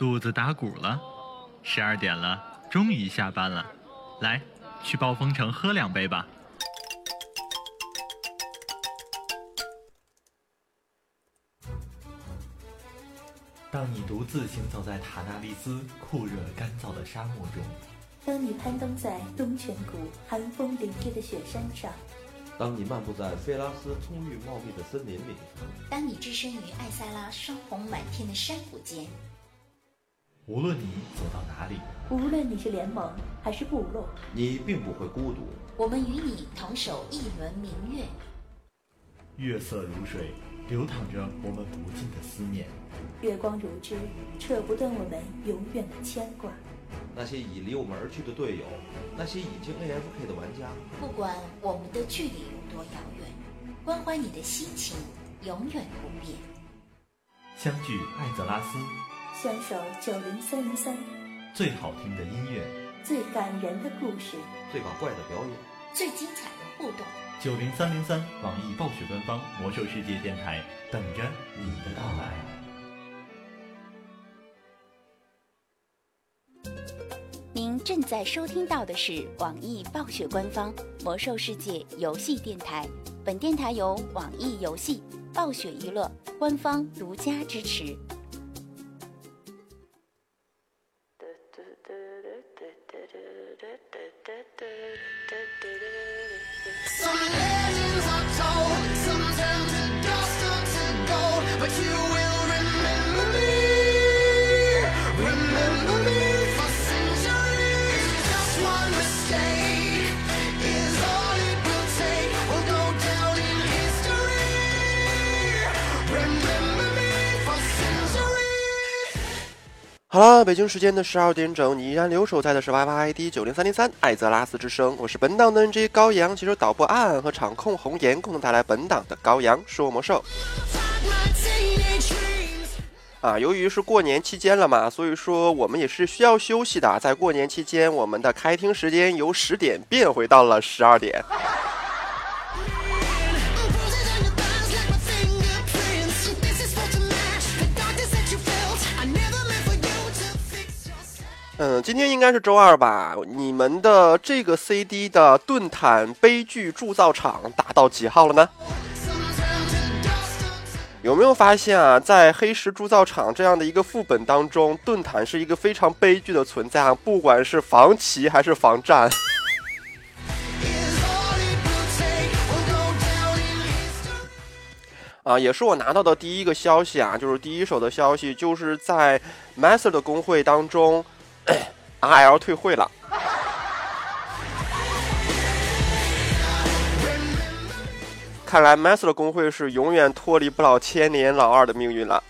肚子打鼓了，十二点了，终于下班了，来，去暴风城喝两杯吧。当你独自行走在塔纳利斯酷热干燥的沙漠中，当你攀登在东泉谷寒风凛冽的雪山上，当你漫步在菲拉斯葱郁茂密的森林里，当你置身于艾塞拉霜红满天的山谷间，无论你走到哪里，无论你是联盟还是部落，你并不会孤独。我们与你同守一轮明月，月色如水，流淌着我们不尽的思念。月光如织，扯不断我们永远的牵挂。那些已离我们而去的队友，那些已经 AFK 的玩家，不管我们的距离有多遥远，关怀你的心情永远不变。相聚艾泽拉斯，相守九零三零三，最好听的音乐，最感人的故事，最搞怪的表演，最精彩的互动。九零三零三，网易暴雪官方魔兽世界电台，等着你的到来。您正在收听到的是网易暴雪官方《魔兽世界》游戏电台，本电台由网易游戏、暴雪娱乐官方独家支持。好了，北京时间的十二点整，你依然留守在的是 YYID 九零三零三艾泽拉斯之声，我是本档的 NG 高阳，携手导播暗和场控红颜，共同带来本档的高阳说魔兽。啊，由于是过年期间了嘛，所以说我们也是需要休息的，在过年期间，我们的开庭时间由十点变回到了十二点。嗯，今天应该是周二吧？你们的这个 CD 的盾坦悲剧铸造厂打到几号了呢？有没有发现啊，在黑石铸造厂这样的一个副本当中，盾坦是一个非常悲剧的存在啊，不管是防骑还是防战。啊，也是我拿到的第一个消息啊，就是第一手的消息，就是在 Master 的工会当中。R L 退会了，看来 Master 的工会是永远脱离不了千年老二的命运了。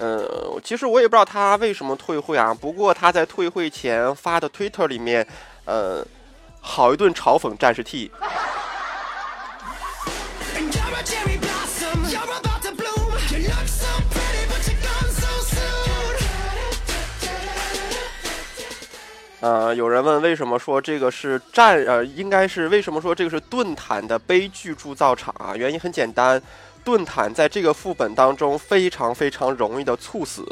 嗯，其实我也不知道他为什么退会啊。不过他在退会前发的 Twitter 里面，呃，好一顿嘲讽战士 T。呃，有人问为什么说这个是战呃，应该是为什么说这个是盾坦的悲剧铸造厂啊？原因很简单，盾坦在这个副本当中非常非常容易的猝死。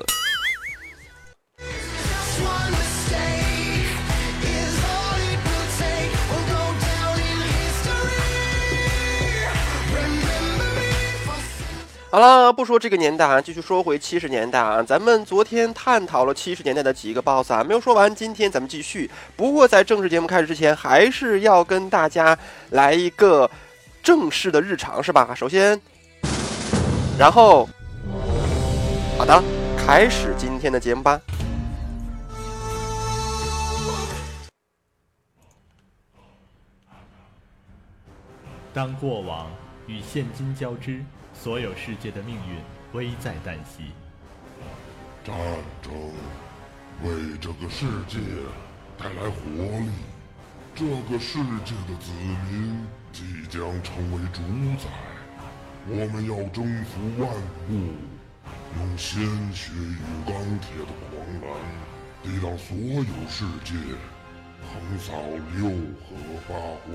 好了，不说这个年代啊，继续说回七十年代啊。咱们昨天探讨了七十年代的几个 BOSS 啊，没有说完，今天咱们继续。不过在正式节目开始之前，还是要跟大家来一个正式的日常，是吧？首先，然后，好的，开始今天的节目吧。当过往与现今交织。所有世界的命运危在旦夕，战争为这个世界带来活力，这个世界的子民即将成为主宰。我们要征服万物，用鲜血与钢铁的狂澜抵挡所有世界，横扫六合八荒。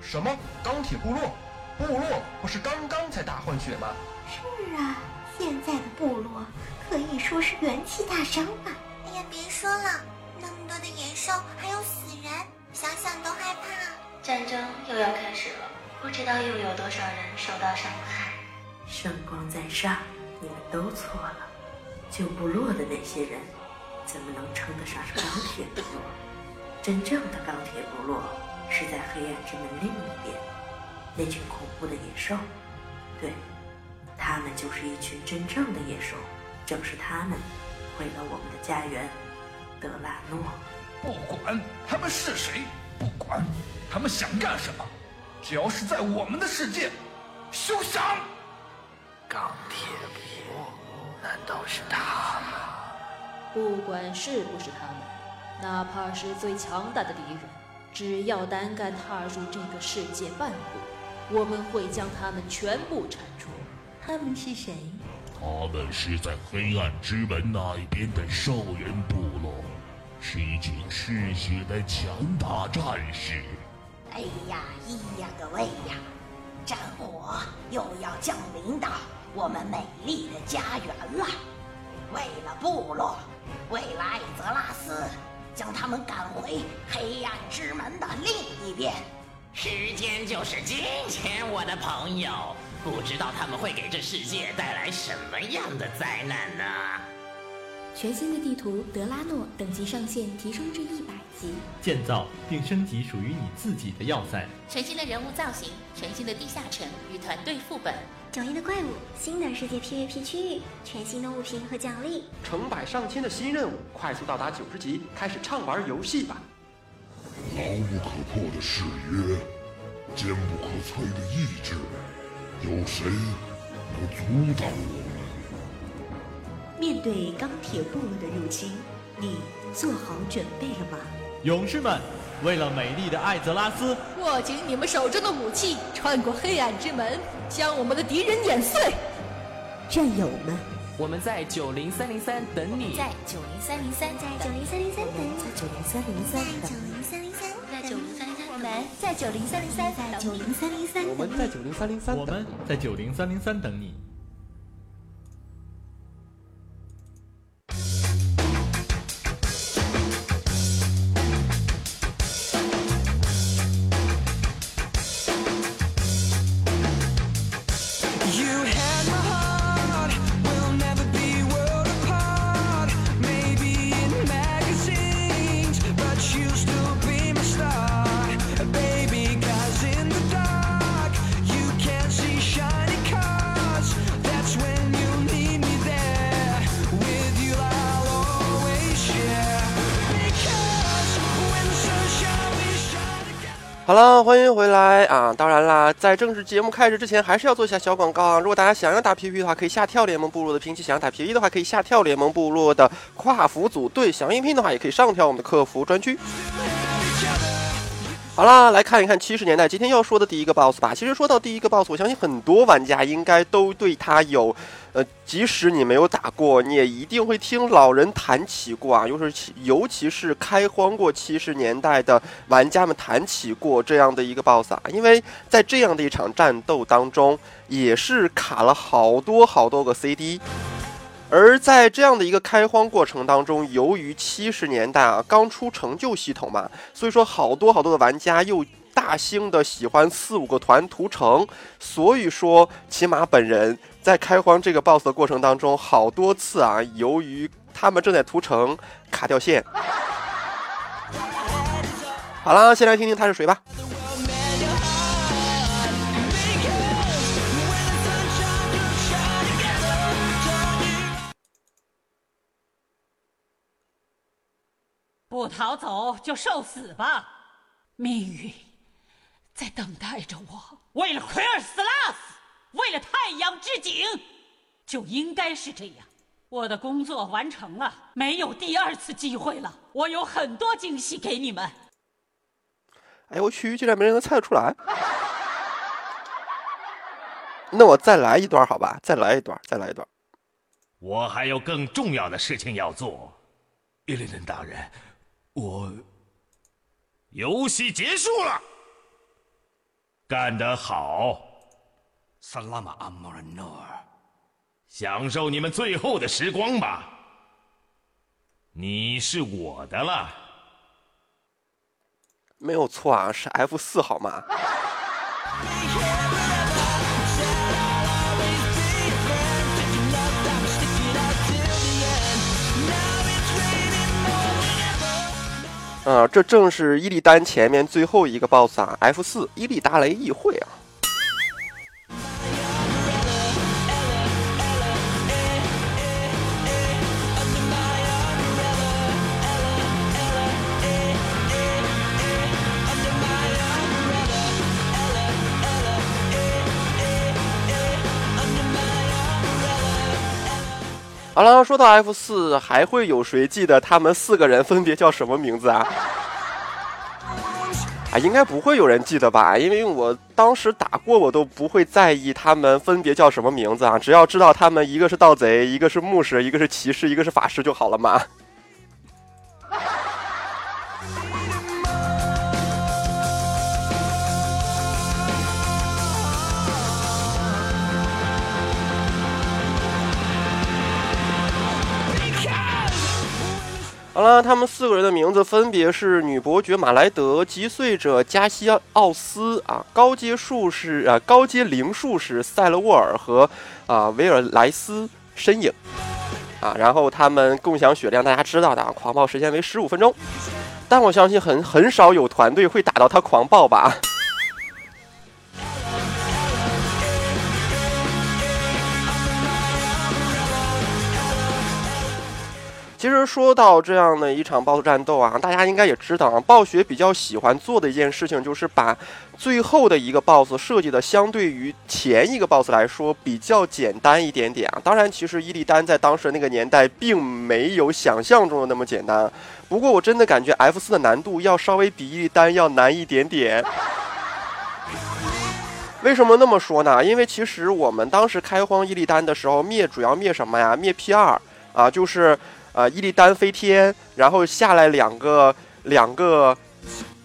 什么？钢铁部落？部落不是刚刚才大换血吗？是啊，现在的部落可以说是元气大伤吧！哎呀，别说了，那么多的野兽还有死人，想想都害怕。战争又要开始了，不知道又有多少人受到伤害。圣光在上，你们都错了。旧部落的那些人，怎么能称得上是钢铁部落？真正的钢铁部落是在黑暗之门另一边，那群恐怖的野兽。对，他们就是一群真正的野兽。正是他们毁了我们的家园，德拉诺。不管他们是谁，不管他们想干什么，只要是在我们的世界，休想！钢铁部落，难道是他们？不管是不是他们，哪怕是最强大的敌人，只要胆敢踏入这个世界半步，我们会将他们全部铲除。他们是谁？他们是在黑暗之门那一边的兽人部落，是一群嗜血的强大战士。哎呀，咿呀个喂呀，战火又要降临到我们美丽的家园了。为了部落，为了艾泽拉斯，将他们赶回黑暗之门的另一边。时间就是金钱，我的朋友。不知道他们会给这世界带来什么样的灾难呢？全新的地图德拉诺等级上限提升至一百级，建造并升级属于你自己的要塞。全新的人物造型，全新的地下城与团队副本，迥异的怪物，新的世界 PVP 区域，全新的物品和奖励，成百上千的新任务，快速到达九十级，开始畅玩游戏吧！牢不可破的誓约，坚不可摧的意志。有谁能阻挡我们？面对钢铁部落的入侵，你做好准备了吗？勇士们，为了美丽的艾泽拉斯，握紧你们手中的武器，穿过黑暗之门，将我们的敌人碾碎！战友们，我们在九零三零三等你，在九零三零三，在九零三零三等你，在九零三零三，在九零三零三，在九零三零三，我们在九零三零三，在九零三零三，我们在九零三零三，我们在九零三零三等你。欢迎回来啊！当然啦，在正式节目开始之前，还是要做一下小广告啊。如果大家想要打 PVP 的话，可以下跳联盟部落的拼气；想要打 PVP 的话，可以下跳联盟部落的跨服组队；想应聘的话，也可以上跳我们的客服专区。好啦，来看一看七十年代今天要说的第一个 BOSS 吧。其实说到第一个 BOSS，我相信很多玩家应该都对他有。呃，即使你没有打过，你也一定会听老人谈起过啊。又是，尤其是开荒过七十年代的玩家们谈起过这样的一个 BOSS 啊。因为在这样的一场战斗当中，也是卡了好多好多个 CD。而在这样的一个开荒过程当中，由于七十年代啊刚出成就系统嘛，所以说好多好多的玩家又大兴的喜欢四五个团屠城，所以说起码本人。在开荒这个 BOSS 的过程当中，好多次啊，由于他们正在屠城，卡掉线。好了，先来听听他是谁吧。不逃走就受死吧，命运在等待着我。为了奎尔斯拉斯。为了太阳之井，就应该是这样。我的工作完成了，没有第二次机会了。我有很多惊喜给你们。哎我去，竟然没人能猜得出来。那我再来一段好吧？再来一段，再来一段。我还有更重要的事情要做，伊利森大人，我游戏结束了，干得好。萨拉玛阿莫尔诺尔，享受你们最后的时光吧。你是我的了。没有错啊，是 F 四好吗？啊，这正是伊利丹前面最后一个 BOSS 啊，F 四伊利达雷议会啊。好了，说到 F 四，还会有谁记得他们四个人分别叫什么名字啊？啊，应该不会有人记得吧？因为我当时打过，我都不会在意他们分别叫什么名字啊，只要知道他们一个是盗贼，一个是牧师，一个是骑士，一个是法师就好了嘛。好了，他们四个人的名字分别是女伯爵马莱德、击碎者加西奥斯啊，高阶术士啊，高阶灵术士塞勒沃尔和啊维尔莱斯身影啊，然后他们共享血量，大家知道的，狂暴时间为十五分钟，但我相信很很少有团队会打到他狂暴吧。其实说到这样的一场 BOSS 战斗啊，大家应该也知道啊，暴雪比较喜欢做的一件事情就是把最后的一个 BOSS 设计的相对于前一个 BOSS 来说比较简单一点点啊。当然，其实伊利丹在当时那个年代并没有想象中的那么简单。不过我真的感觉 F 四的难度要稍微比伊利丹要难一点点。为什么那么说呢？因为其实我们当时开荒伊利丹的时候灭主要灭什么呀？灭 P 二啊，就是。啊！伊利丹飞天，然后下来两个两个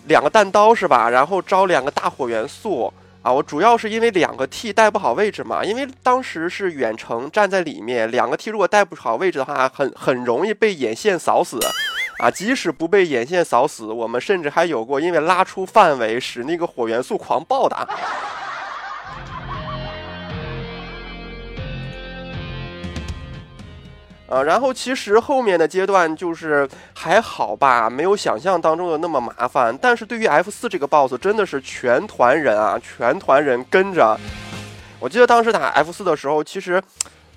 两个弹刀是吧？然后招两个大火元素啊！我主要是因为两个 T 带不好位置嘛，因为当时是远程站在里面，两个 T 如果带不好位置的话，很很容易被眼线扫死啊！即使不被眼线扫死，我们甚至还有过因为拉出范围使那个火元素狂暴的。啊，然后其实后面的阶段就是还好吧，没有想象当中的那么麻烦。但是对于 F 四这个 BOSS，真的是全团人啊，全团人跟着。我记得当时打 F 四的时候，其实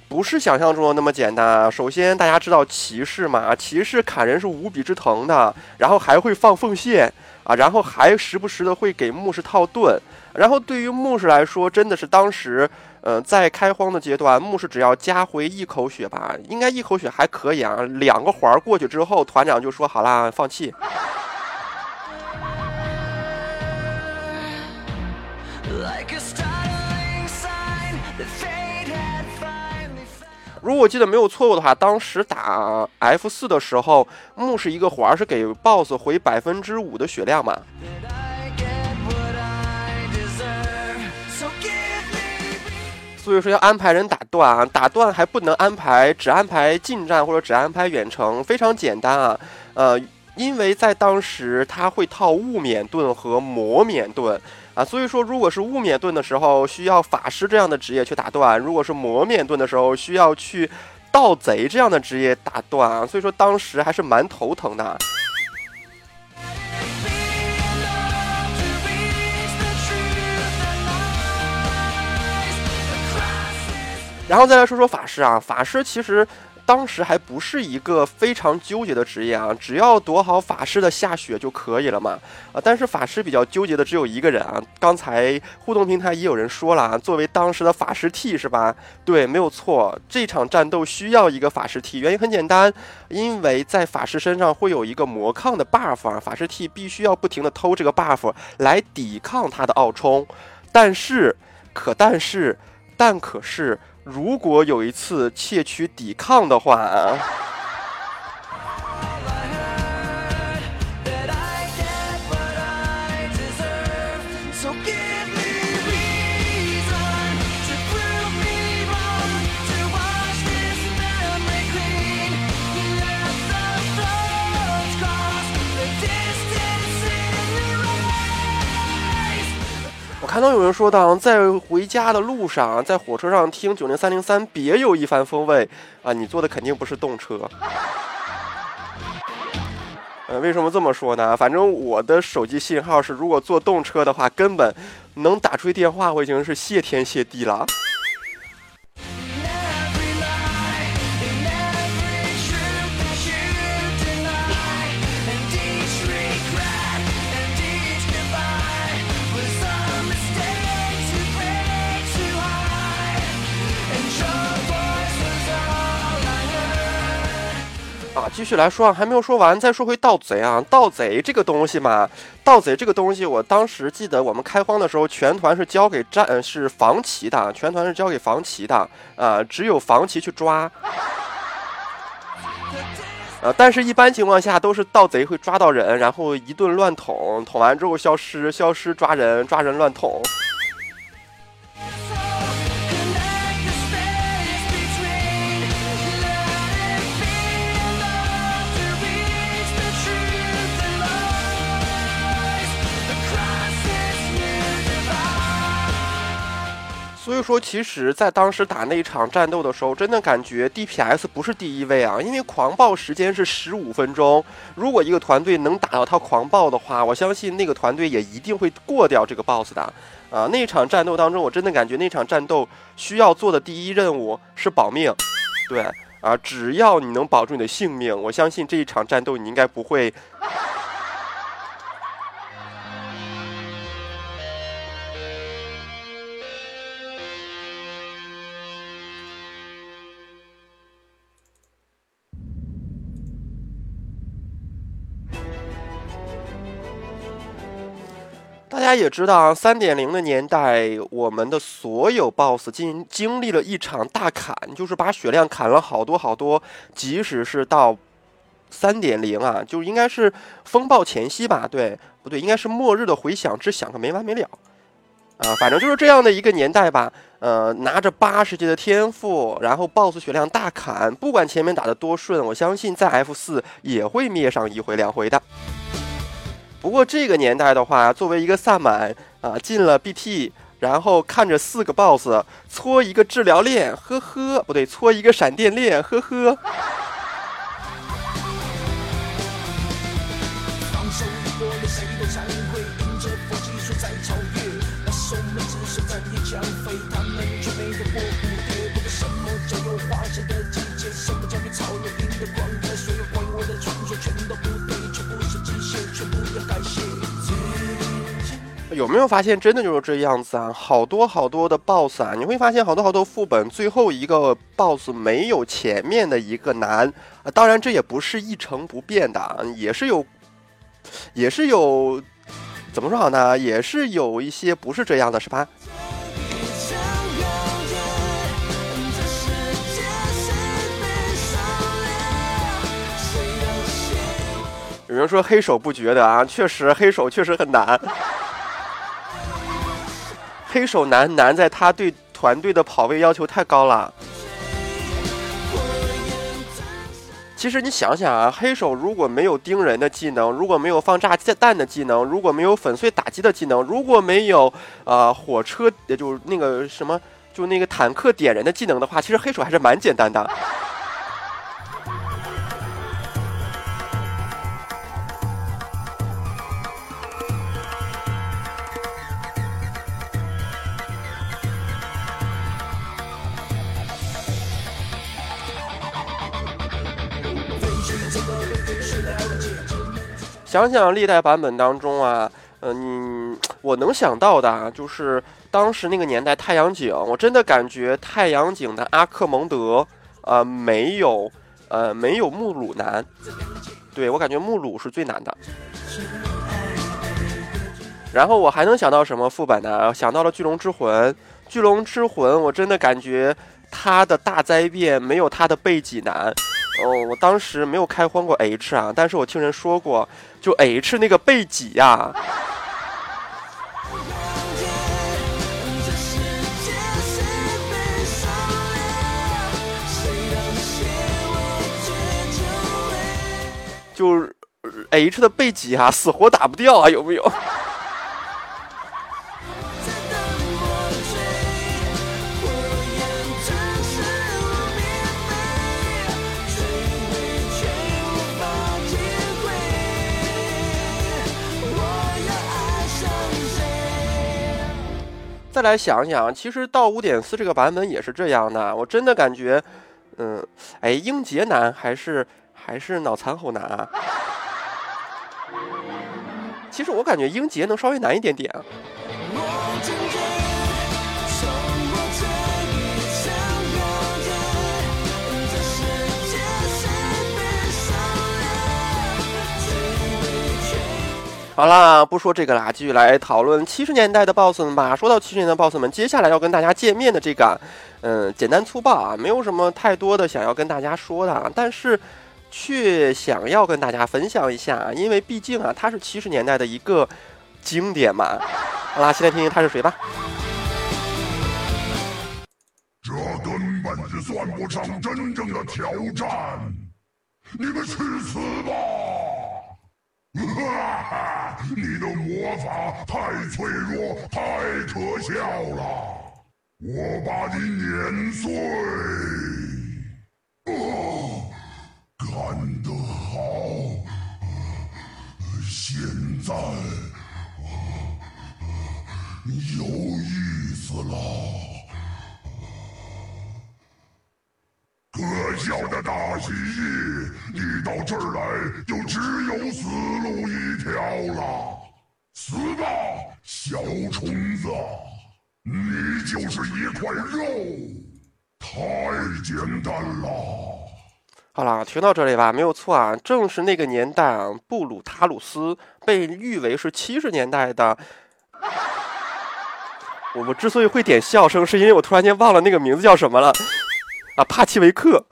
不是想象中的那么简单啊。首先大家知道骑士嘛，骑士砍人是无比之疼的，然后还会放奉献啊，然后还时不时的会给牧师套盾。然后对于牧师来说，真的是当时。嗯，在开荒的阶段，牧师只要加回一口血吧，应该一口血还可以啊。两个环过去之后，团长就说好啦，放弃。如果我记得没有错误的话，当时打 F 四的时候，牧师一个环是给 BOSS 回百分之五的血量嘛。所以说要安排人打断啊，打断还不能安排，只安排近战或者只安排远程，非常简单啊。呃，因为在当时他会套雾免盾和魔免盾啊，所以说如果是雾免盾的时候，需要法师这样的职业去打断；如果是魔免盾的时候，需要去盗贼这样的职业打断啊。所以说当时还是蛮头疼的。然后再来说说法师啊，法师其实当时还不是一个非常纠结的职业啊，只要躲好法师的下血就可以了嘛。啊，但是法师比较纠结的只有一个人啊。刚才互动平台也有人说了啊，作为当时的法师 T 是吧？对，没有错，这场战斗需要一个法师 T，原因很简单，因为在法师身上会有一个魔抗的 buff 啊，法师 T 必须要不停的偷这个 buff 来抵抗他的奥冲。但是，可但是，但可是。如果有一次窃取抵抗的话。刚有人说到，在回家的路上，在火车上听九零三零三，别有一番风味啊！你坐的肯定不是动车。呃，为什么这么说呢？反正我的手机信号是，如果坐动车的话，根本能打出去电话，我已经是谢天谢地了。啊，继续来说啊，还没有说完，再说回盗贼啊，盗贼这个东西嘛，盗贼这个东西，我当时记得我们开荒的时候，全团是交给战，是防骑的，全团是交给防骑的，啊，只有防骑去抓，呃，但是一般情况下都是盗贼会抓到人，然后一顿乱捅，捅完之后消失，消失抓人，抓人乱捅。所以说，其实，在当时打那一场战斗的时候，真的感觉 DPS 不是第一位啊，因为狂暴时间是十五分钟。如果一个团队能打到他狂暴的话，我相信那个团队也一定会过掉这个 BOSS 的。啊，那场战斗当中，我真的感觉那场战斗需要做的第一任务是保命。对，啊，只要你能保住你的性命，我相信这一场战斗你应该不会。也知道啊，三点零的年代，我们的所有 BOSS 经经历了一场大砍，就是把血量砍了好多好多。即使是到三点零啊，就应该是风暴前夕吧？对，不对？应该是末日的回响只响个没完没了啊！反正就是这样的一个年代吧。呃，拿着八十级的天赋，然后 BOSS 血量大砍，不管前面打的多顺，我相信在 F 四也会灭上一回两回的。不过这个年代的话，作为一个萨满啊，进了 BT，然后看着四个 BOSS，搓一个治疗链，呵呵，不对，搓一个闪电链，呵呵。有没有发现，真的就是这样子啊？好多好多的 BOSS 啊，你会发现好多好多副本，最后一个 BOSS 没有前面的一个难啊。当然，这也不是一成不变的，也是有，也是有，怎么说好呢？也是有一些不是这样的，是吧？有人说黑手不觉得啊，确实黑手确实很难。黑手难难在他对团队的跑位要求太高了。其实你想想啊，黑手如果没有盯人的技能，如果没有放炸弹的技能，如果没有粉碎打击的技能，如果没有呃火车，也就是那个什么，就那个坦克点人的技能的话，其实黑手还是蛮简单的。想想历代版本当中啊，嗯，我能想到的啊，就是当时那个年代太阳井，我真的感觉太阳井的阿克蒙德，呃，没有，呃，没有穆鲁难。对我感觉穆鲁是最难的。然后我还能想到什么副本呢？想到了巨龙之魂，巨龙之魂，我真的感觉它的大灾变没有它的背脊难。哦，我当时没有开荒过 H 啊，但是我听人说过，就 H 那个背脊呀，就 H 的背脊啊，死活打不掉啊，有没有？再来想想，其实到五点四这个版本也是这样的。我真的感觉，嗯，哎，英杰难还是还是脑残猴难啊？其实我感觉英杰能稍微难一点点。好啦，不说这个啦，继续来讨论七十年代的 BOSS 们吧。说到七十年代的 BOSS 们，接下来要跟大家见面的这个，嗯，简单粗暴啊，没有什么太多的想要跟大家说的，但是却想要跟大家分享一下，因为毕竟啊，它是七十年代的一个经典嘛。好啦，现在听听他是谁吧。这根本就算不上真正的挑战，你们去死吧！哈哈，你的魔法太脆弱，太可笑了！我把你碾碎！哦，干得好！现在有意思了。可笑的大蜥蜴，你到这儿来就只有死路一条了！死吧，小虫子，你就是一块肉，太简单了。好了，听到这里吧，没有错啊，正是那个年代啊，布鲁塔鲁斯被誉为是七十年代的。我我之所以会点笑声，是因为我突然间忘了那个名字叫什么了。啊，帕奇维克。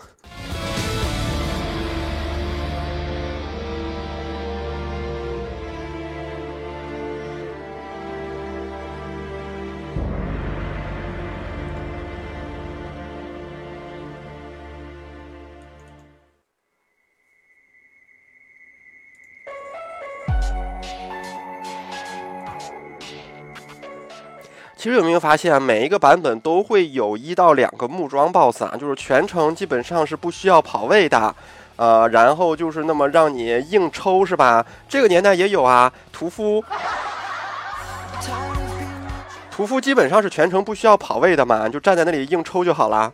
其实有没有发现，每一个版本都会有一到两个木桩 BOSS 啊，就是全程基本上是不需要跑位的，呃，然后就是那么让你硬抽是吧？这个年代也有啊，屠夫，屠夫基本上是全程不需要跑位的嘛，就站在那里硬抽就好了。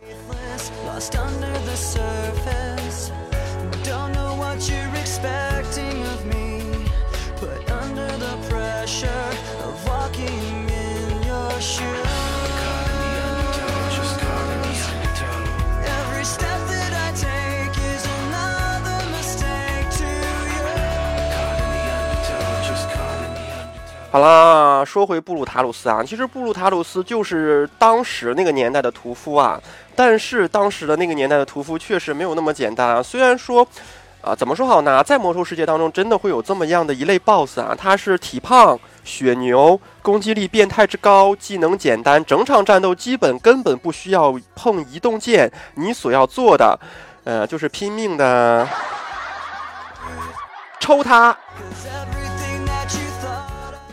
好啦，说回布鲁塔鲁斯啊，其实布鲁塔鲁斯就是当时那个年代的屠夫啊，但是当时的那个年代的屠夫确实没有那么简单啊。虽然说，啊，怎么说好呢？在魔兽世界当中，真的会有这么样的一类 BOSS 啊，他是体胖、血牛、攻击力变态之高、技能简单，整场战斗基本根本不需要碰移动键，你所要做的，呃，就是拼命的抽他。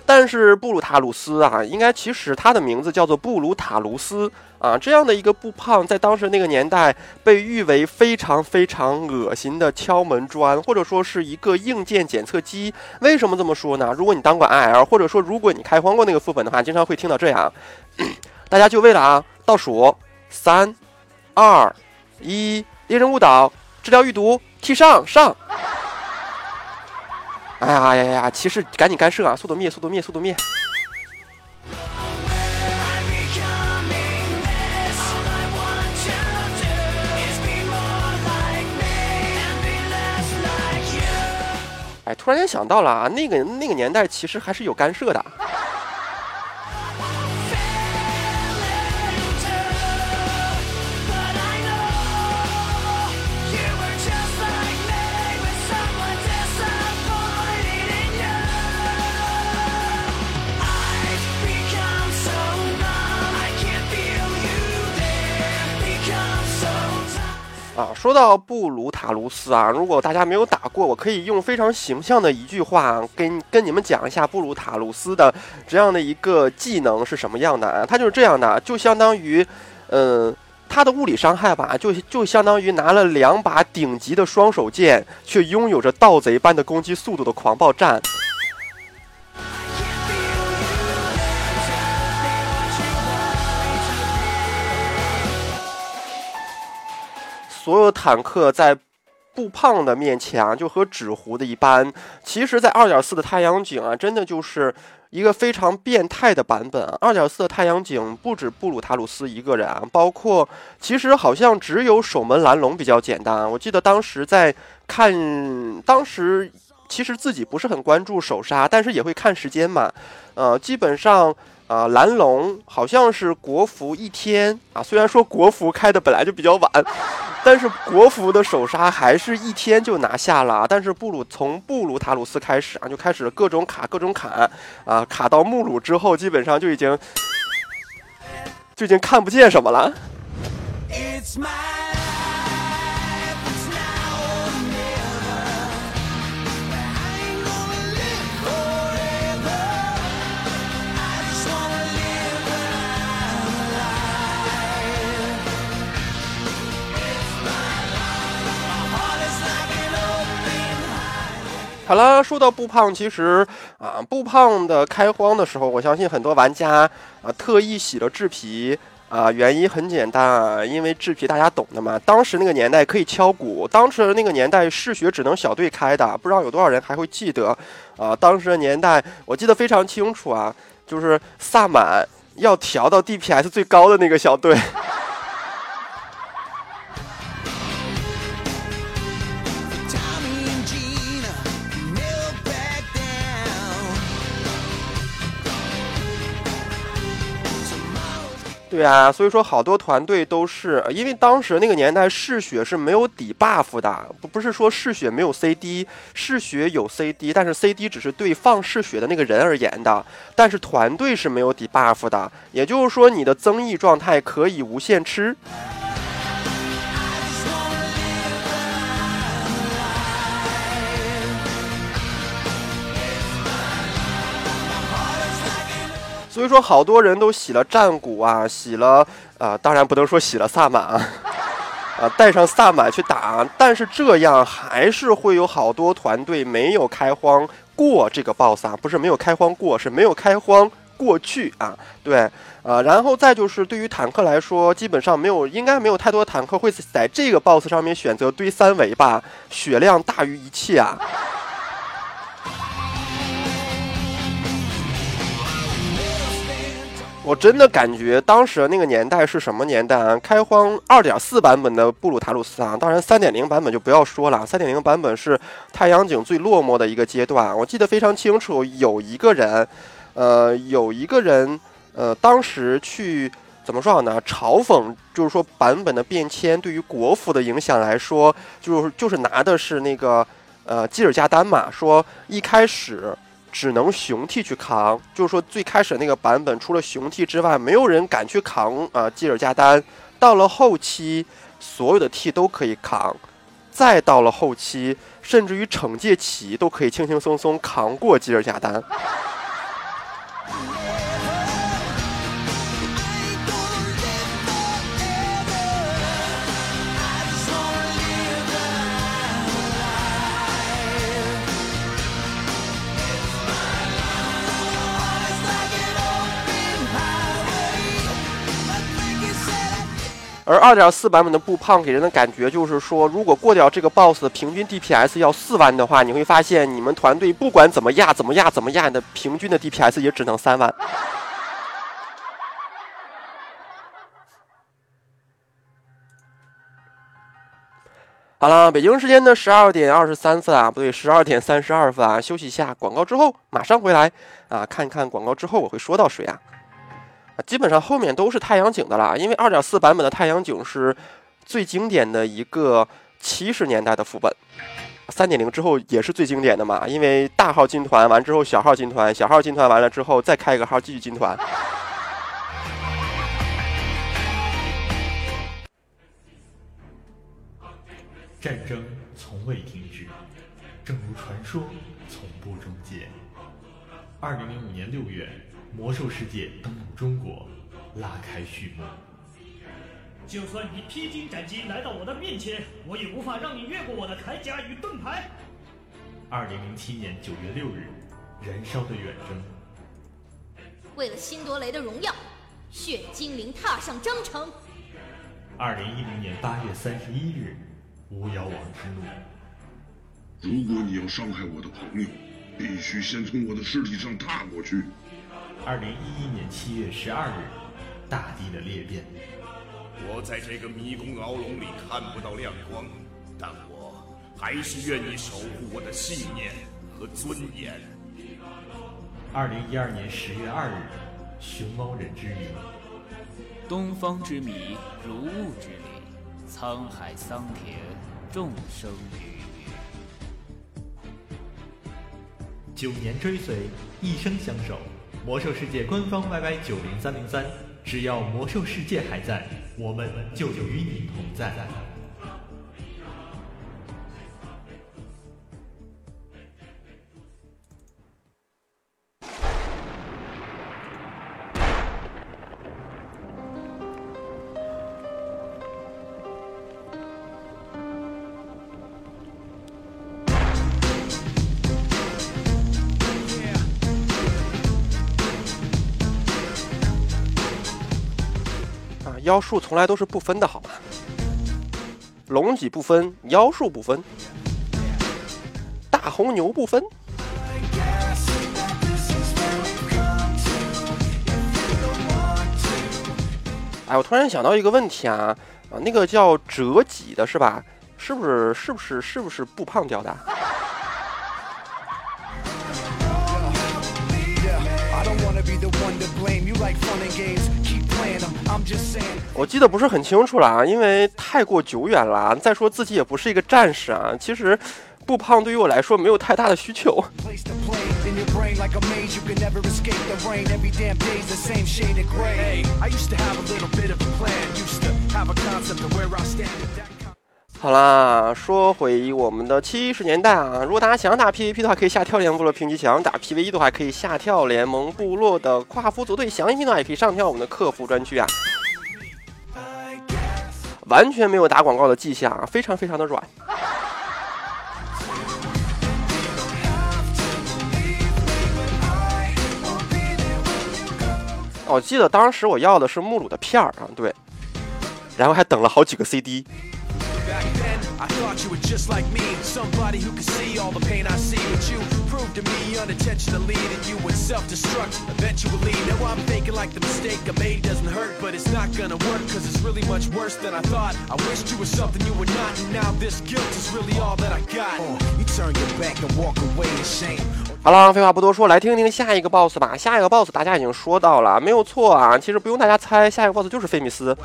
但是布鲁塔鲁斯啊，应该其实他的名字叫做布鲁塔卢斯啊，这样的一个不胖，在当时那个年代被誉为非常非常恶心的敲门砖，或者说是一个硬件检测机。为什么这么说呢？如果你当过 IL，或者说如果你开荒过那个副本的话，经常会听到这样，大家就为了啊倒数三、二、一，猎人误导，治疗预毒，替上上。哎呀呀呀！骑士赶紧干涉啊！速度灭，速度灭，速度灭！哎，突然间想到了啊，那个那个年代其实还是有干涉的。啊，说到布鲁塔卢斯啊，如果大家没有打过，我可以用非常形象的一句话跟跟你们讲一下布鲁塔卢斯的这样的一个技能是什么样的啊？他就是这样的，就相当于，嗯，他的物理伤害吧，就就相当于拿了两把顶级的双手剑，却拥有着盗贼般的攻击速度的狂暴战。所有坦克在步胖的面前啊，就和纸糊的一般。其实，在二点四的太阳井啊，真的就是一个非常变态的版本啊。二点四的太阳井不止布鲁塔鲁斯一个人啊，包括其实好像只有守门蓝龙比较简单。我记得当时在看，当时其实自己不是很关注首杀，但是也会看时间嘛。呃，基本上。啊，蓝龙好像是国服一天啊，虽然说国服开的本来就比较晚，但是国服的首杀还是一天就拿下了。但是布鲁从布鲁塔鲁斯开始啊，就开始各种卡各种砍啊，卡到穆鲁之后，基本上就已经就已经看不见什么了。好了，说到布胖，其实啊，布胖的开荒的时候，我相信很多玩家啊特意洗了制皮啊，原因很简单啊，因为制皮大家懂的嘛。当时那个年代可以敲鼓，当时的那个年代嗜血只能小队开的，不知道有多少人还会记得啊。当时的年代我记得非常清楚啊，就是萨满要调到 DPS 最高的那个小队。对啊，所以说好多团队都是因为当时那个年代嗜血是没有底 buff 的，不不是说嗜血没有 CD，嗜血有 CD，但是 CD 只是对放嗜血的那个人而言的，但是团队是没有底 buff 的，也就是说你的增益状态可以无限吃。所以说，好多人都洗了战鼓啊，洗了啊，当然不能说洗了萨满啊，啊，带上萨满去打，但是这样还是会有好多团队没有开荒过这个 BOSS 啊，不是没有开荒过，是没有开荒过去啊，对，啊，然后再就是对于坦克来说，基本上没有，应该没有太多坦克会在这个 BOSS 上面选择堆三维吧，血量大于一切啊。我真的感觉当时那个年代是什么年代啊？开荒二点四版本的布鲁塔鲁斯啊，当然三点零版本就不要说了。三点零版本是太阳井最落寞的一个阶段。我记得非常清楚，有一个人，呃，有一个人，呃，当时去怎么说好呢？嘲讽，就是说版本的变迁对于国服的影响来说，就是就是拿的是那个呃基尔加丹嘛，说一开始。只能雄 T 去扛，就是说最开始那个版本，除了雄 T 之外，没有人敢去扛啊基尔加丹。到了后期，所有的 T 都可以扛，再到了后期，甚至于惩戒骑都可以轻轻松松扛过基尔加丹。而二点四版本的步胖给人的感觉就是说，如果过掉这个 BOSS，平均 DPS 要四万的话，你会发现你们团队不管怎么压、怎么压、怎么压的，平均的 DPS 也只能三万。好了，北京时间的十二点二十三分啊，不对，十二点三十二分啊，休息一下，广告之后马上回来啊，看看广告之后我会说到谁啊。基本上后面都是太阳井的啦，因为二点四版本的太阳井是最经典的一个七十年代的副本，三点零之后也是最经典的嘛，因为大号进团完之后，小号进团，小号进团完了之后再开一个号继续进团。战争从未停止，正如传说从不终结。二零零五年六月。魔兽世界登陆中国，拉开序幕。就算你披荆斩棘来到我的面前，我也无法让你越过我的铠甲与盾牌。二零零七年九月六日，燃烧的远征。为了辛多雷的荣耀，血精灵踏上征程。二零一零年八月三十一日，巫妖王之怒。如果你要伤害我的朋友，必须先从我的尸体上踏过去。二零一一年七月十二日，大地的裂变。我在这个迷宫牢笼里看不到亮光，但我还是愿意守护我的信念和尊严。二零一二年十月二日，熊猫人之谜。东方之谜，如雾之里，沧海桑田，众生鱼。九年追随，一生相守。魔兽世界官方 YY 九零三零三，只要魔兽世界还在，我们就与你同在。妖术从来都是不分的，好吗？龙脊不分，妖术不分，大红牛不分。哎，我突然想到一个问题啊啊，那个叫折戟的是吧？是不是？是不是？是不是不胖掉的？我记得不是很清楚了啊，因为太过久远了。再说自己也不是一个战士啊，其实不胖对于我来说没有太大的需求。好啦，说回我们的七十年代啊，如果大家想打 PVP 的话，可以下跳联盟部落评级墙；打 PVE 的话，可以下跳联盟部落的跨服组队详情呢，也可以上跳我们的客服专区啊。完全没有打广告的迹象啊，非常非常的软。我记得当时我要的是木鲁的片儿啊，对，然后还等了好几个 CD。好了，废话不多说，来听听下一个 boss 吧。下一个 boss 大家已经说到了，没有错啊。其实不用大家猜，下一个 boss 就是菲米斯。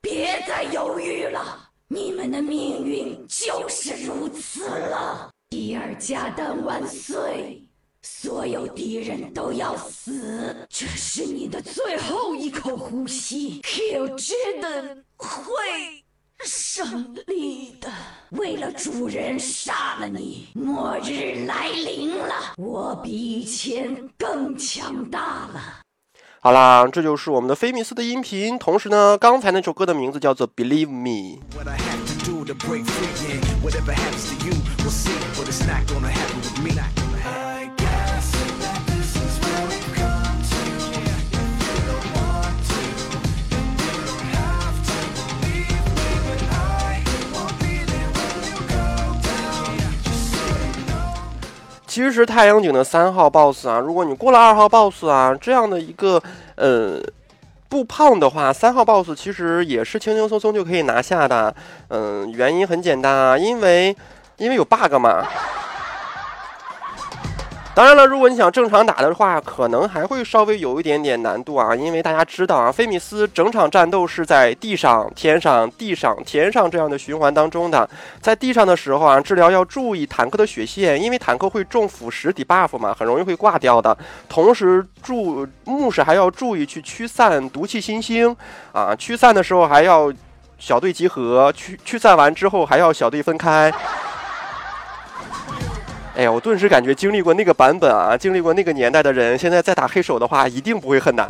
别再犹豫了，你们的命运就是如此了。迪尔加丹万岁！所有敌人都要死，这是你的最后一口呼吸。Q 之的会胜利的。为了主人杀了你，末日来临了。我比以前更强大了。好啦，这就是我们的菲米斯的音频。同时呢，刚才那首歌的名字叫做《Believe Me》。其实太阳井的三号 boss 啊，如果你过了二号 boss 啊，这样的一个呃不胖的话，三号 boss 其实也是轻轻松松就可以拿下的。嗯，原因很简单啊，因为因为有 bug 嘛。当然了，如果你想正常打的话，可能还会稍微有一点点难度啊，因为大家知道啊，菲米斯整场战斗是在地上、天上、地上、天上这样的循环当中的。在地上的时候啊，治疗要注意坦克的血线，因为坦克会中腐蚀 debuff 嘛，很容易会挂掉的。同时，注牧师还要注意去驱散毒气新星啊，驱散的时候还要小队集合，驱驱散完之后还要小队分开。哎呀，我顿时感觉经历过那个版本啊，经历过那个年代的人，现在再打黑手的话，一定不会很难。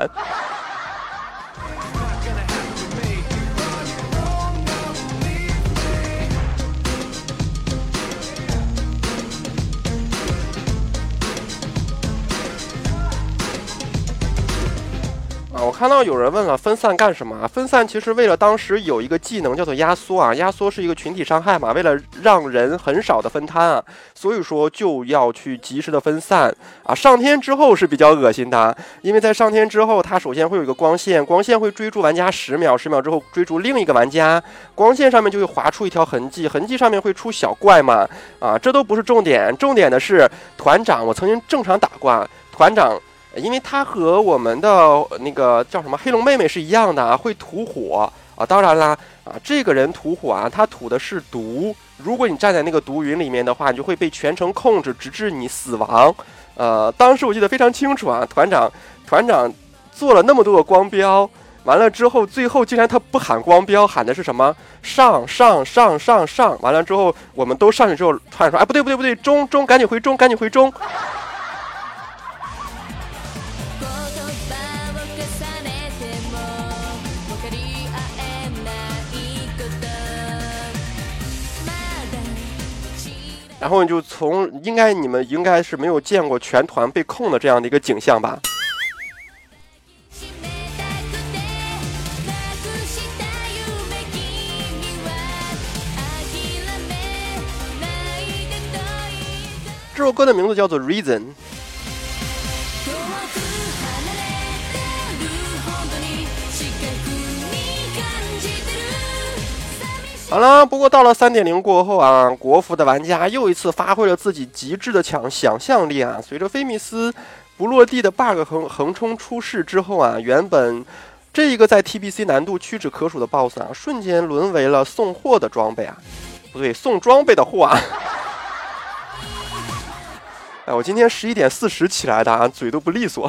我看到有人问了，分散干什么啊？分散其实为了当时有一个技能叫做压缩啊，压缩是一个群体伤害嘛，为了让人很少的分摊啊，所以说就要去及时的分散啊。上天之后是比较恶心的，因为在上天之后，它首先会有一个光线，光线会追逐玩家十秒，十秒之后追逐另一个玩家，光线上面就会划出一条痕迹，痕迹上面会出小怪嘛，啊，这都不是重点，重点的是团长，我曾经正常打过，团长。因为它和我们的那个叫什么黑龙妹妹是一样的啊，会吐火啊。当然啦，啊，这个人吐火啊，他吐的是毒。如果你站在那个毒云里面的话，你就会被全程控制，直至你死亡。呃，当时我记得非常清楚啊，团长，团长做了那么多个光标，完了之后，最后竟然他不喊光标，喊的是什么？上上上上上。完了之后，我们都上去之后，团长说：“哎，不对不对不对，中中，赶紧回中，赶紧回中。”然后就从应该你们应该是没有见过全团被控的这样的一个景象吧。这首歌的名字叫做《Reason》。好了，不过到了三点零过后啊，国服的玩家又一次发挥了自己极致的强想象力啊！随着菲米斯不落地的 bug 横横冲出世之后啊，原本这一个在 TBC 难度屈指可数的 BOSS 啊，瞬间沦为了送货的装备啊，不对，送装备的货啊！哎，我今天十一点四十起来的啊，嘴都不利索。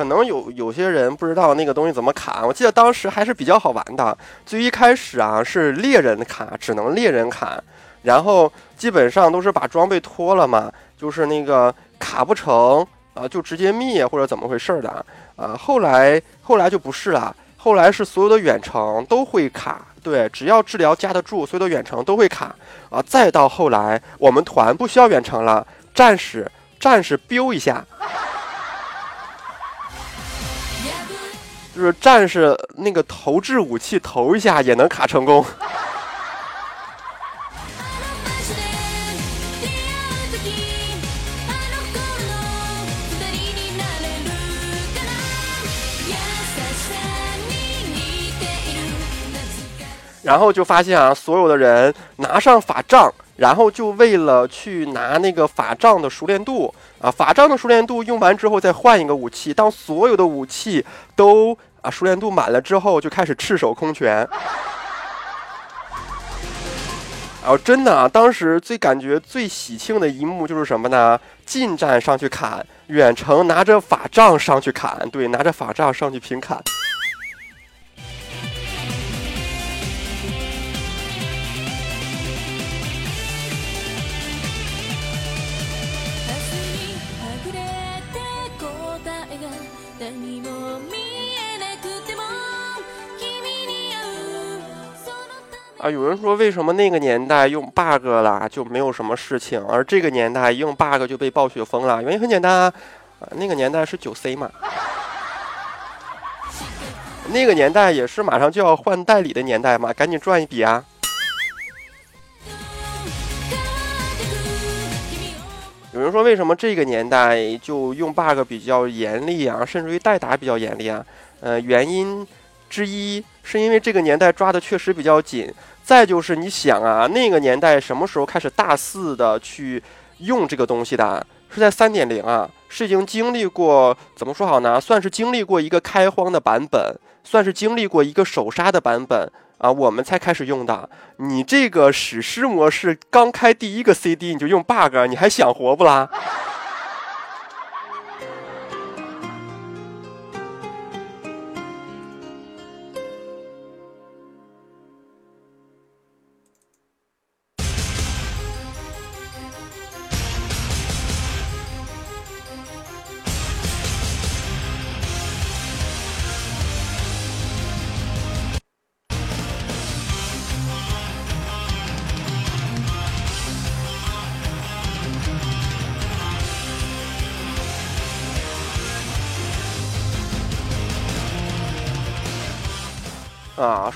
可能有有些人不知道那个东西怎么砍。我记得当时还是比较好玩的。最一开始啊，是猎人卡，只能猎人砍，然后基本上都是把装备脱了嘛，就是那个卡不成啊，就直接灭或者怎么回事的啊。后来后来就不是了，后来是所有的远程都会卡，对，只要治疗架得住，所有的远程都会卡啊。再到后来，我们团不需要远程了，战士战士 biu 一下。就是战士那个投掷武器投一下也能卡成功。然后就发现啊，所有的人拿上法杖，然后就为了去拿那个法杖的熟练度啊，法杖的熟练度用完之后再换一个武器。当所有的武器都啊，熟练度满了之后，就开始赤手空拳。然 后真的啊，当时最感觉最喜庆的一幕就是什么呢？近战上去砍，远程拿着法杖上去砍，对，拿着法杖上去平砍。啊，有人说为什么那个年代用 bug 了就没有什么事情，而这个年代用 bug 就被暴雪封了？原因很简单啊，那个年代是九 C 嘛，那个年代也是马上就要换代理的年代嘛，赶紧赚一笔啊！有人说为什么这个年代就用 bug 比较严厉啊，甚至于代打比较严厉啊？呃，原因之一是因为这个年代抓的确实比较紧。再就是你想啊，那个年代什么时候开始大肆的去用这个东西的？是在三点零啊，是已经经历过怎么说好呢？算是经历过一个开荒的版本，算是经历过一个首杀的版本啊，我们才开始用的。你这个史诗模式刚开第一个 CD 你就用 bug，你还想活不啦？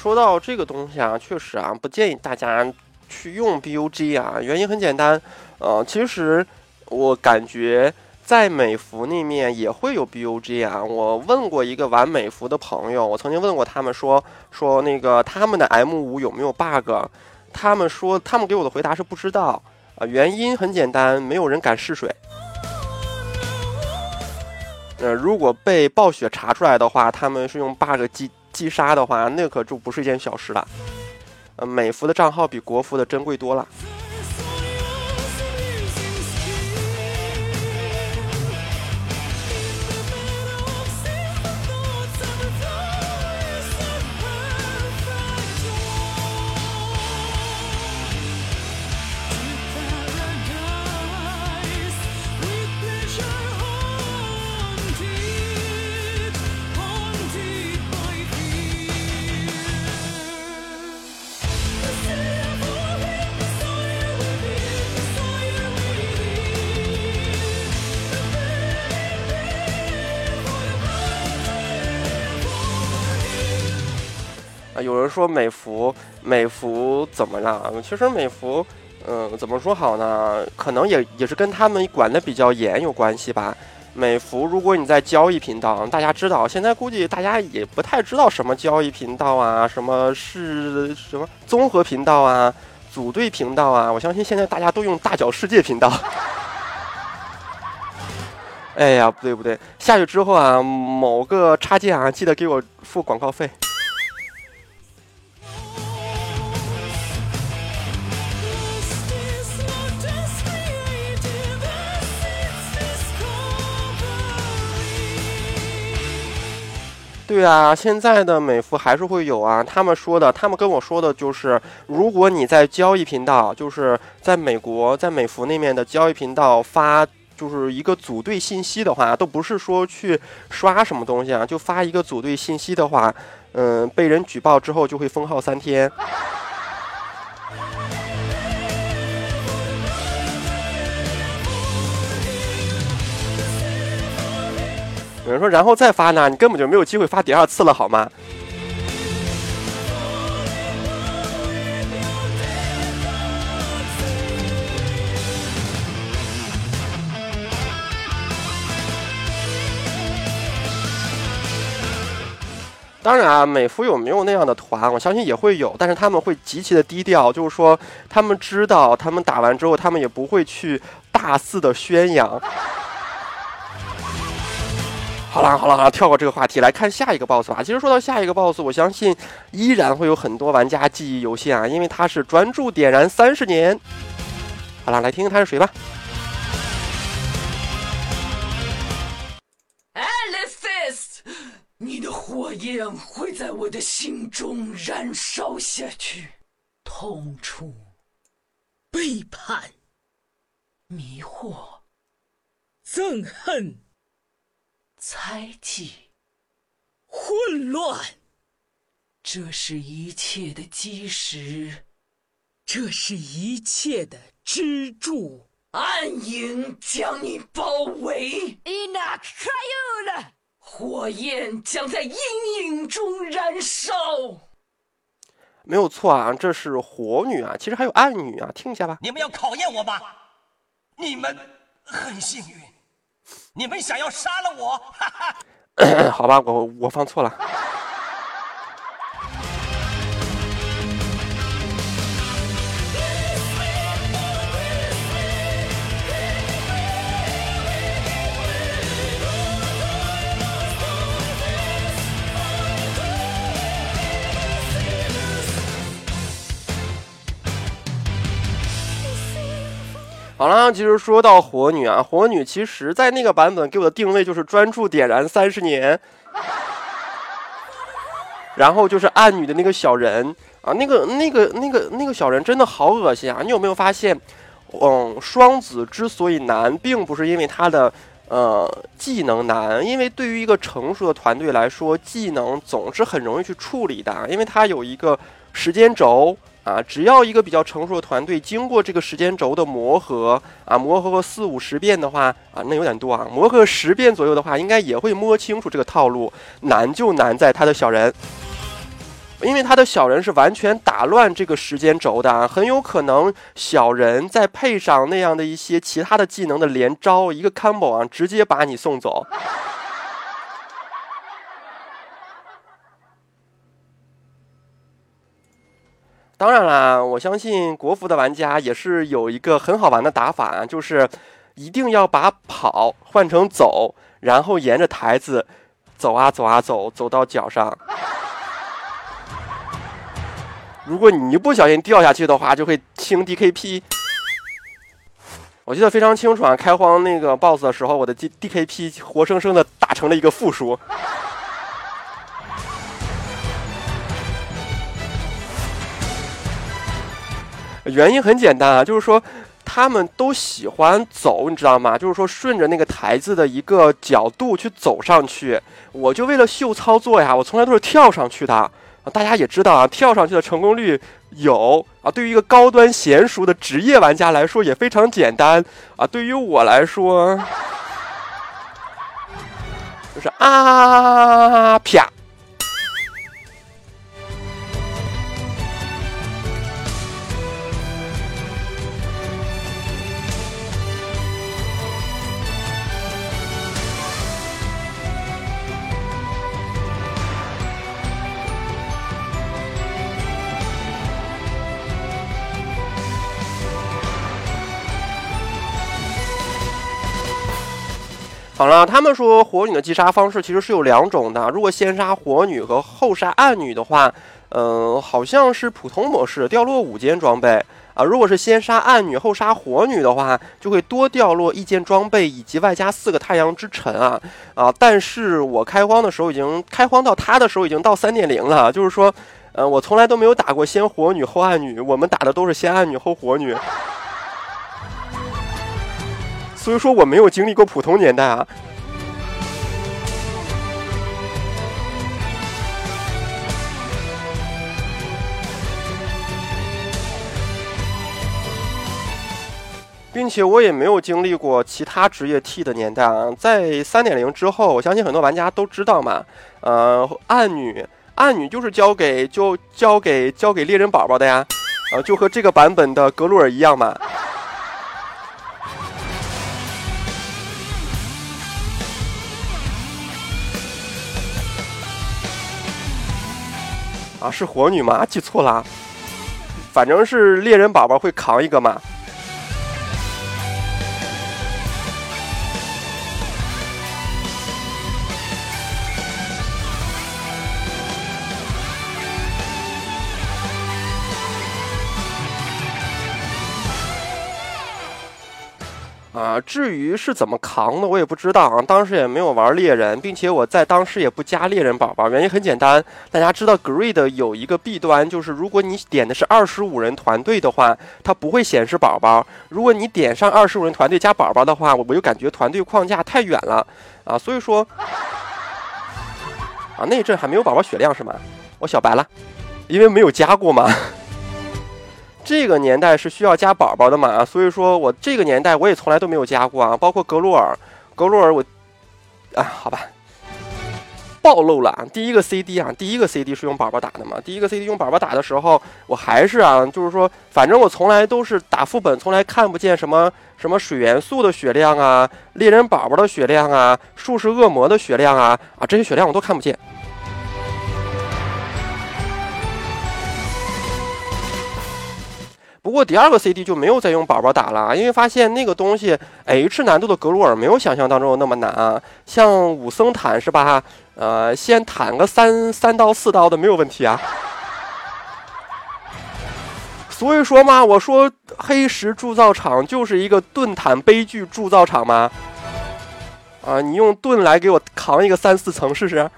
说到这个东西啊，确实啊，不建议大家去用 BUG 啊。原因很简单，呃，其实我感觉在美服那面也会有 BUG 啊。我问过一个玩美服的朋友，我曾经问过他们说说那个他们的 M 五有没有 bug，他们说他们给我的回答是不知道啊。原因很简单，没有人敢试水。呃，如果被暴雪查出来的话，他们是用 bug 击击杀的话，那可就不是一件小事了。呃，美服的账号比国服的珍贵多了。说美服，美服怎么了？其实美服，嗯，怎么说好呢？可能也也是跟他们管的比较严有关系吧。美服，如果你在交易频道，大家知道，现在估计大家也不太知道什么交易频道啊，什么是什么综合频道啊，组队频道啊。我相信现在大家都用大脚世界频道。哎呀，不对不对，下去之后啊，某个插件啊，记得给我付广告费。对啊，现在的美服还是会有啊。他们说的，他们跟我说的就是，如果你在交易频道，就是在美国，在美服那面的交易频道发，就是一个组队信息的话，都不是说去刷什么东西啊，就发一个组队信息的话，嗯，被人举报之后就会封号三天。有人说，然后再发呢？你根本就没有机会发第二次了，好吗？当然啊，美服有没有那样的团？我相信也会有，但是他们会极其的低调，就是说，他们知道，他们打完之后，他们也不会去大肆的宣扬。好了好了好了，跳过这个话题，来看下一个 boss 吧。其实说到下一个 boss，我相信依然会有很多玩家记忆犹新啊，因为他是专注点燃三十年。好了，来听听他是谁吧。Aleph，你的火焰会在我的心中燃烧下去，痛楚、背叛、迷惑、憎恨。猜忌，混乱，这是一切的基石，这是一切的支柱。暗影将你包围 u 火焰将在阴影中燃烧。没有错啊，这是火女啊，其实还有暗女啊，听一下吧。你们要考验我吧？你们很幸运。你们想要杀了我？好吧，我我放错了。好了，其实说到火女啊，火女其实在那个版本给我的定位就是专注点燃三十年，然后就是暗女的那个小人啊，那个那个那个那个小人真的好恶心啊！你有没有发现，嗯，双子之所以难，并不是因为他的呃技能难，因为对于一个成熟的团队来说，技能总是很容易去处理的，因为它有一个时间轴。啊，只要一个比较成熟的团队经过这个时间轴的磨合啊，磨合个四五十遍的话啊，那有点多啊，磨合十遍左右的话，应该也会摸清楚这个套路。难就难在他的小人，因为他的小人是完全打乱这个时间轴的啊，很有可能小人再配上那样的一些其他的技能的连招，一个 combo 啊，直接把你送走。当然啦，我相信国服的玩家也是有一个很好玩的打法，就是一定要把跑换成走，然后沿着台子走啊走啊走，走到脚上。如果你一不小心掉下去的话，就会清 DKP。我记得非常清楚啊，开荒那个 BOSS 的时候，我的 D DKP 活生生的打成了一个负数。原因很简单啊，就是说他们都喜欢走，你知道吗？就是说顺着那个台子的一个角度去走上去。我就为了秀操作呀，我从来都是跳上去的。大家也知道啊，跳上去的成功率有啊。对于一个高端娴熟的职业玩家来说，也非常简单啊。对于我来说，就是啊啪。好了，他们说火女的击杀方式其实是有两种的。如果先杀火女和后杀暗女的话，嗯，好像是普通模式掉落五件装备啊。如果是先杀暗女后杀火女的话，就会多掉落一件装备以及外加四个太阳之尘啊啊！但是我开荒的时候已经开荒到他的时候已经到三点零了，就是说，呃，我从来都没有打过先火女后暗女，我们打的都是先暗女后火女。所以说我没有经历过普通年代啊。并且我也没有经历过其他职业 T 的年代啊。在三点零之后，我相信很多玩家都知道嘛。呃，暗女，暗女就是交给就交给交给猎人宝宝的呀，呃，就和这个版本的格鲁尔一样嘛。啊，是火女吗？记错了，反正是猎人宝宝会扛一个嘛。至于是怎么扛的，我也不知道啊。当时也没有玩猎人，并且我在当时也不加猎人宝宝，原因很简单，大家知道 Greed 有一个弊端，就是如果你点的是二十五人团队的话，它不会显示宝宝；如果你点上二十五人团队加宝宝的话，我我就感觉团队框架太远了啊。所以说，啊，那一阵还没有宝宝血量是吗？我小白了，因为没有加过嘛。这个年代是需要加宝宝的嘛？所以说我这个年代我也从来都没有加过啊，包括格洛尔，格洛尔我，啊，好吧，暴露了啊！第一个 CD 啊，第一个 CD 是用宝宝打的嘛？第一个 CD 用宝宝打的时候，我还是啊，就是说，反正我从来都是打副本，从来看不见什么什么水元素的血量啊，猎人宝宝的血量啊，术士恶魔的血量啊，啊，这些血量我都看不见。不过第二个 CD 就没有再用宝宝打了，因为发现那个东西 H 难度的格鲁尔没有想象当中那么难啊。像武僧坦是吧？呃，先坦个三三刀四刀的没有问题啊。所以说嘛，我说黑石铸造厂就是一个盾坦悲剧铸造厂嘛。啊，你用盾来给我扛一个三四层试试。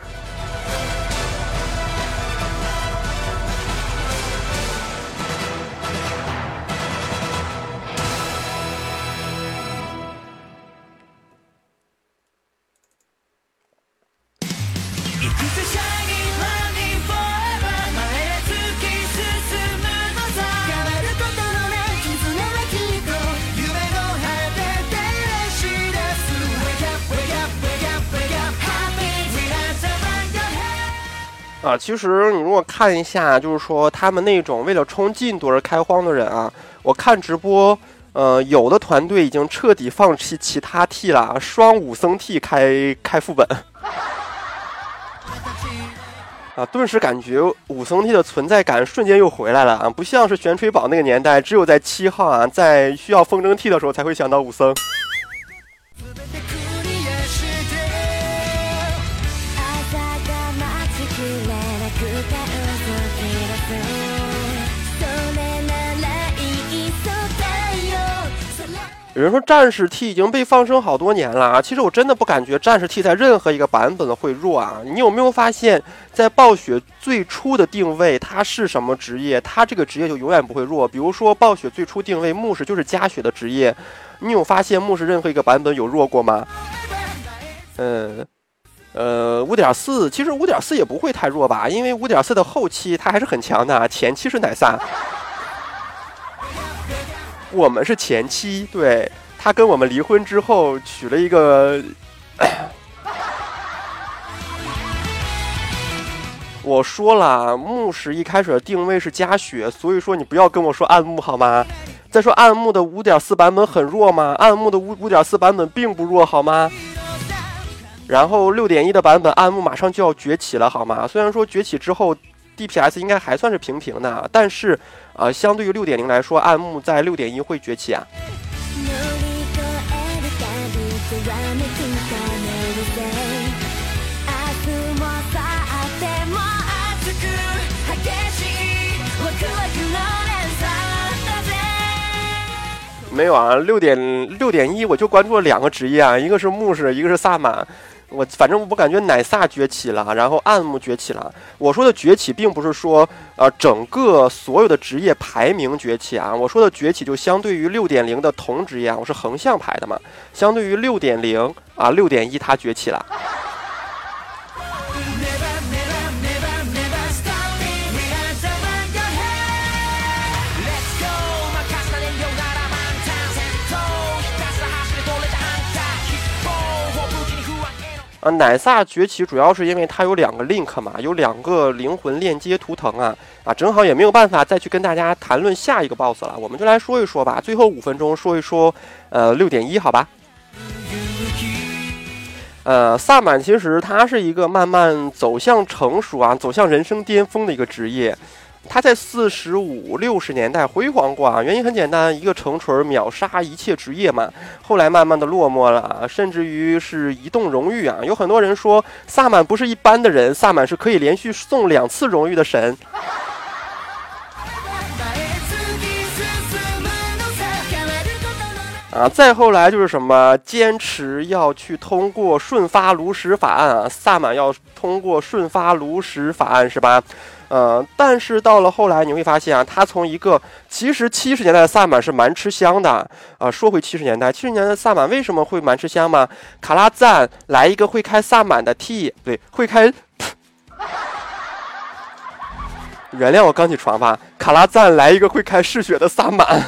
啊，其实你如果看一下，就是说他们那种为了冲进度而开荒的人啊，我看直播，呃，有的团队已经彻底放弃其他 T 了，双武僧 T 开开副本。啊，顿时感觉武僧 T 的存在感瞬间又回来了啊！不像是玄吹宝那个年代，只有在七号啊，在需要风筝 T 的时候才会想到武僧。有人说战士 T 已经被放生好多年了啊！其实我真的不感觉战士 T 在任何一个版本会弱啊！你有没有发现，在暴雪最初的定位，它是什么职业，它这个职业就永远不会弱。比如说暴雪最初定位牧师就是加血的职业，你有发现牧师任何一个版本有弱过吗？嗯，呃，五点四其实五点四也不会太弱吧，因为五点四的后期它还是很强的，前期是奶萨。我们是前妻，对他跟我们离婚之后娶了一个。我说了，牧师一开始的定位是加血，所以说你不要跟我说暗幕好吗？再说暗幕的五点四版本很弱吗？暗幕的五五点四版本并不弱好吗？然后六点一的版本暗幕马上就要崛起了好吗？虽然说崛起之后 DPS 应该还算是平平的，但是。呃，相对于六点零来说，暗牧在六点一会崛起啊。没有啊，六点六点一我就关注了两个职业啊，一个是牧师，一个是萨满。我反正我感觉奶萨崛起了，然后暗幕崛起了。我说的崛起，并不是说呃整个所有的职业排名崛起啊。我说的崛起，就相对于六点零的同职业啊，我是横向排的嘛。相对于六点零啊，六点一它崛起了。奶萨崛起主要是因为它有两个 link 嘛，有两个灵魂链接图腾啊啊，正好也没有办法再去跟大家谈论下一个 boss 了，我们就来说一说吧，最后五分钟说一说，呃，六点一好吧。呃，萨满其实它是一个慢慢走向成熟啊，走向人生巅峰的一个职业。他在四十五六十年代辉煌过啊，原因很简单，一个成锤秒杀一切职业嘛。后来慢慢的落寞了，甚至于是移动荣誉啊。有很多人说萨满不是一般的人，萨满是可以连续送两次荣誉的神。啊，再后来就是什么坚持要去通过顺发炉石法案啊，萨满要通过顺发炉石法案是吧？呃，但是到了后来，你会发现啊，他从一个其实七十年代的萨满是蛮吃香的啊。说回七十年代，七十年代萨满为什么会蛮吃香吗？卡拉赞来一个会开萨满的 T，对，会开。原谅我刚起床吧。卡拉赞来一个会开嗜血的萨满。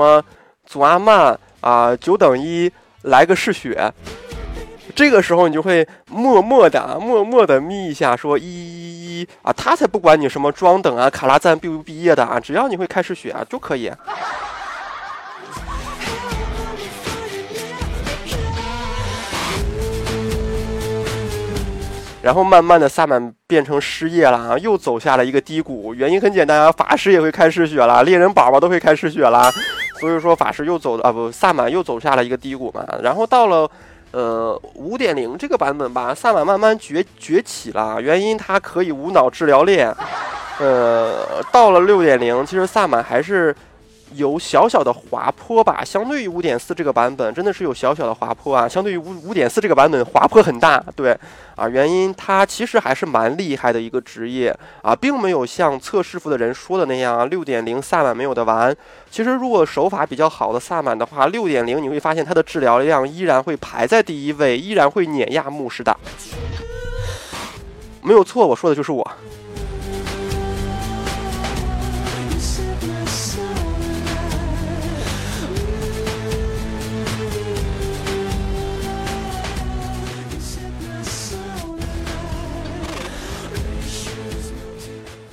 么祖阿曼啊，九等一来个嗜血，这个时候你就会默默的、默默的眯一下，说一一一啊，他才不管你什么装等啊，卡拉赞毕不毕业的啊，只要你会开嗜血啊就可以。然后慢慢的萨满变成失业了啊，又走下了一个低谷，原因很简单啊，法师也会开嗜血了，猎人宝宝都会开嗜血了。所以说法师又走啊不，萨满又走下了一个低谷嘛。然后到了，呃，五点零这个版本吧，萨满慢慢崛崛起了。原因它可以无脑治疗链。呃，到了六点零，其实萨满还是。有小小的滑坡吧，相对于五点四这个版本，真的是有小小的滑坡啊。相对于五五点四这个版本，滑坡很大。对，啊，原因它其实还是蛮厉害的一个职业啊，并没有像测试服的人说的那样，六点零萨满没有的玩。其实如果手法比较好的萨满的话，六点零你会发现它的治疗量依然会排在第一位，依然会碾压牧师的。没有错，我说的就是我。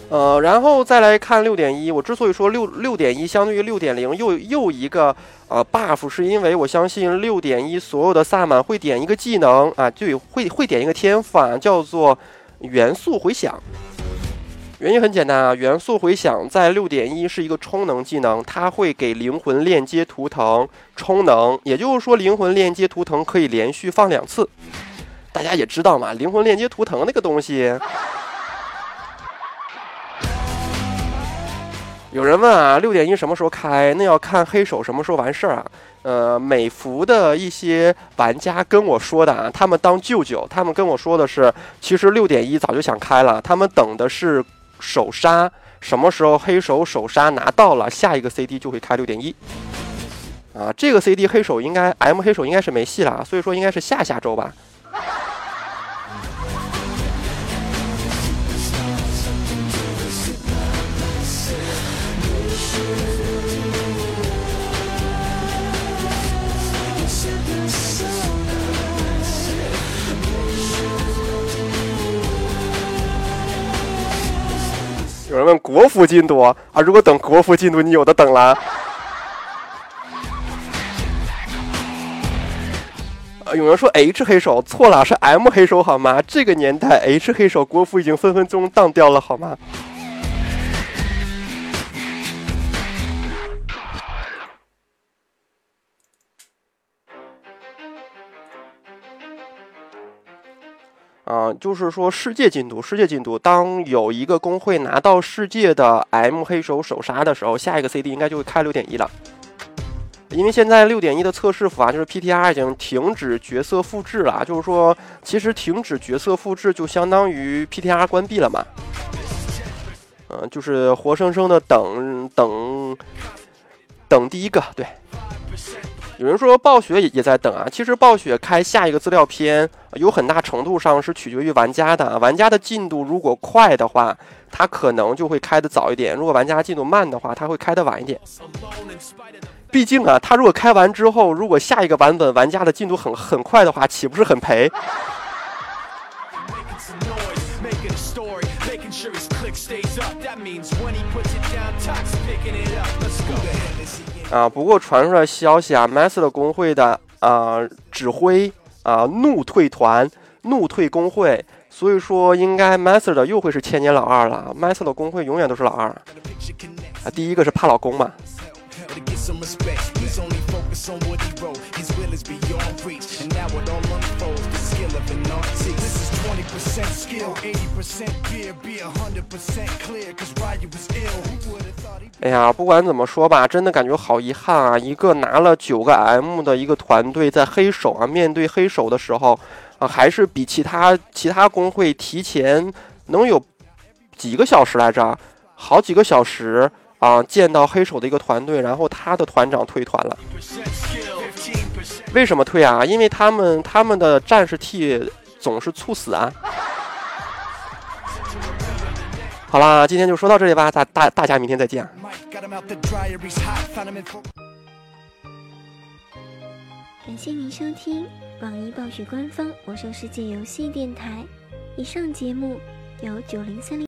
呃，然后再来看六点一，我之所以说六六点一相对于六点零又又一个呃 buff，是因为我相信六点一所有的萨满会点一个技能啊，就会会点一个天赋啊，叫做元素回响。原因很简单啊，元素回响在六点一是一个充能技能，它会给灵魂链接图腾充能，也就是说灵魂链接图腾可以连续放两次。大家也知道嘛，灵魂链接图腾那个东西。有人问啊，六点一什么时候开？那要看黑手什么时候完事儿啊。呃，美服的一些玩家跟我说的啊，他们当舅舅，他们跟我说的是，其实六点一早就想开了，他们等的是首杀，什么时候黑手首杀拿到了，下一个 CD 就会开六点一。啊，这个 CD 黑手应该 M 黑手应该是没戏了，所以说应该是下下周吧。有人问国服进度啊，如果等国服进度，你有的等了。有人说 H 黑手错了，是 M 黑手好吗？这个年代 H 黑手国服已经分分钟当掉了好吗？啊，就是说世界进度，世界进度。当有一个工会拿到世界的 M 黑手首杀的时候，下一个 CD 应该就会开六点一了。因为现在六点一的测试服啊，就是 PTR 已经停止角色复制了。就是说，其实停止角色复制就相当于 PTR 关闭了嘛。嗯，就是活生生的等等等第一个，对。有人说暴雪也也在等啊，其实暴雪开下一个资料片，有很大程度上是取决于玩家的。玩家的进度如果快的话，他可能就会开的早一点；如果玩家进度慢的话，他会开的晚一点。毕竟啊，他如果开完之后，如果下一个版本玩家的进度很很快的话，岂不是很赔？啊，不过传出来消息啊，Master 工会的啊指挥啊怒退团，怒退工会，所以说应该 Master 的又会是千年老二了。Master 的工会永远都是老二，啊，第一个是怕老公嘛。哎呀，不管怎么说吧，真的感觉好遗憾啊！一个拿了九个 M 的一个团队，在黑手啊面对黑手的时候啊，还是比其他其他工会提前能有几个小时来着，好几个小时啊，见到黑手的一个团队，然后他的团长退团了。为什么退啊？因为他们他们的战士 T 总是猝死啊。好啦，今天就说到这里吧，大大大家明天再见。感谢您收听网易暴雪官方魔兽世界游戏电台。以上节目由九零三零。